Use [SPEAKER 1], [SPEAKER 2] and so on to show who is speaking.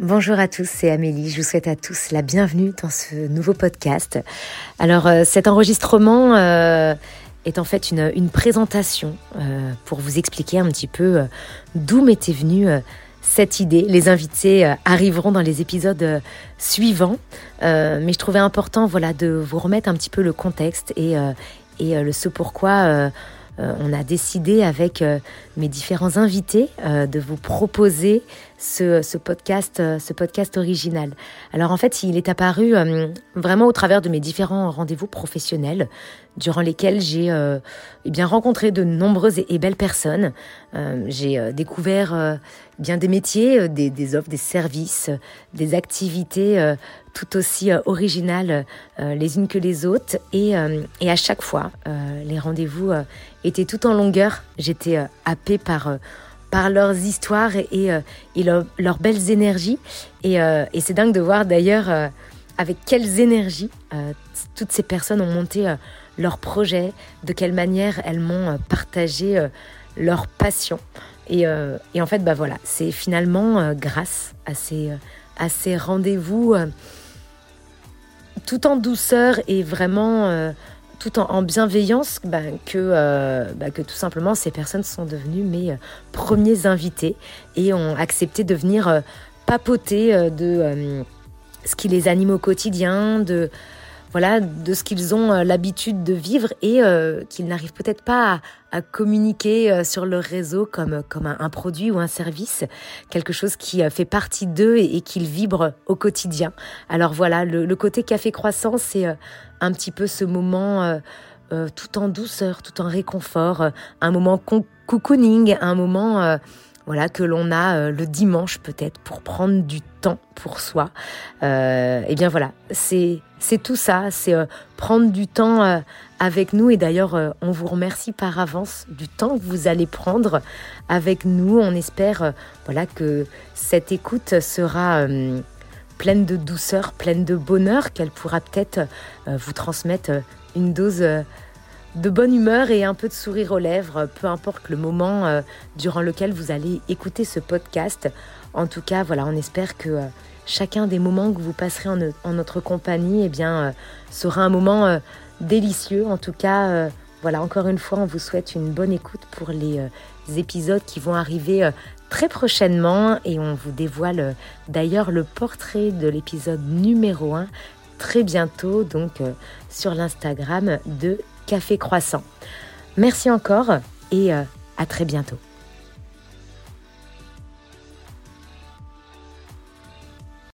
[SPEAKER 1] Bonjour à tous, c'est Amélie. Je vous souhaite à tous la bienvenue dans ce nouveau podcast. Alors, euh, cet enregistrement euh, est en fait une, présentation euh, pour vous expliquer un petit peu d'où m'était venue cette idée. Les invités arriveront dans les épisodes suivants, mais je trouvais important, de vous remettre un petit peu le contexte et, et le ce pourquoi on a décidé avec euh, mes différents invités euh, de vous proposer ce, podcast, ce podcast original. Alors en fait, il est apparu vraiment au travers de mes différents rendez-vous professionnels, durant lesquels j'ai eh bien rencontré de nombreuses et, belles personnes. j'ai découvert bien des métiers, des, des, offres, des services, des activités tout aussi originales les unes que les autres. Et, et à chaque fois, les rendez-vous étaient tout en longueur. J'étais euh, happée par, euh, par leurs histoires et, et, euh, leurs belles énergies. Et, et c'est dingue de voir d'ailleurs avec quelles énergies toutes ces personnes ont monté leurs projets, de quelle manière elles m'ont partagé leur passion. Et, et, en fait, bah voilà, c'est finalement grâce à ces, ces rendez-vous tout en douceur et vraiment tout en, bienveillance bah, que, euh, bah, que tout simplement ces personnes sont devenues mes euh, premiers invités et ont accepté de venir euh, papoter de ce qui les anime au quotidien, de, voilà, de ce qu'ils ont euh, l'habitude de vivre et euh, qu'ils n'arrivent peut-être pas à, communiquer euh, sur leur réseau comme, comme un, produit ou un service, quelque chose qui fait partie d'eux et, qu'ils vibrent au quotidien. Alors voilà, le, côté café croissant, c'est un petit peu ce moment tout en douceur, tout en réconfort, un moment cocooning, un moment voilà que l'on a le dimanche peut-être pour prendre du temps pour soi. et eh bien voilà, c'est tout ça, c'est euh, prendre du temps euh, avec nous. Et d'ailleurs, euh, on vous remercie par avance du temps que vous allez prendre avec nous. On espère voilà, que cette écoute sera pleine de douceur, pleine de bonheur, qu'elle pourra peut-être vous transmettre une dose de bonne humeur et un peu de sourire aux lèvres, peu importe le moment durant lequel vous allez écouter ce podcast. En tout cas, voilà, on espère que chacun des moments que vous passerez en, notre compagnie eh bien, euh, sera un moment euh, délicieux. En tout cas, euh, voilà, encore une fois, on vous souhaite une bonne écoute pour les épisodes qui vont arriver très prochainement et on vous dévoile d'ailleurs le portrait de l'épisode numéro 1 très bientôt, donc sur l'Instagram de Café Croissant. Merci encore et à très bientôt.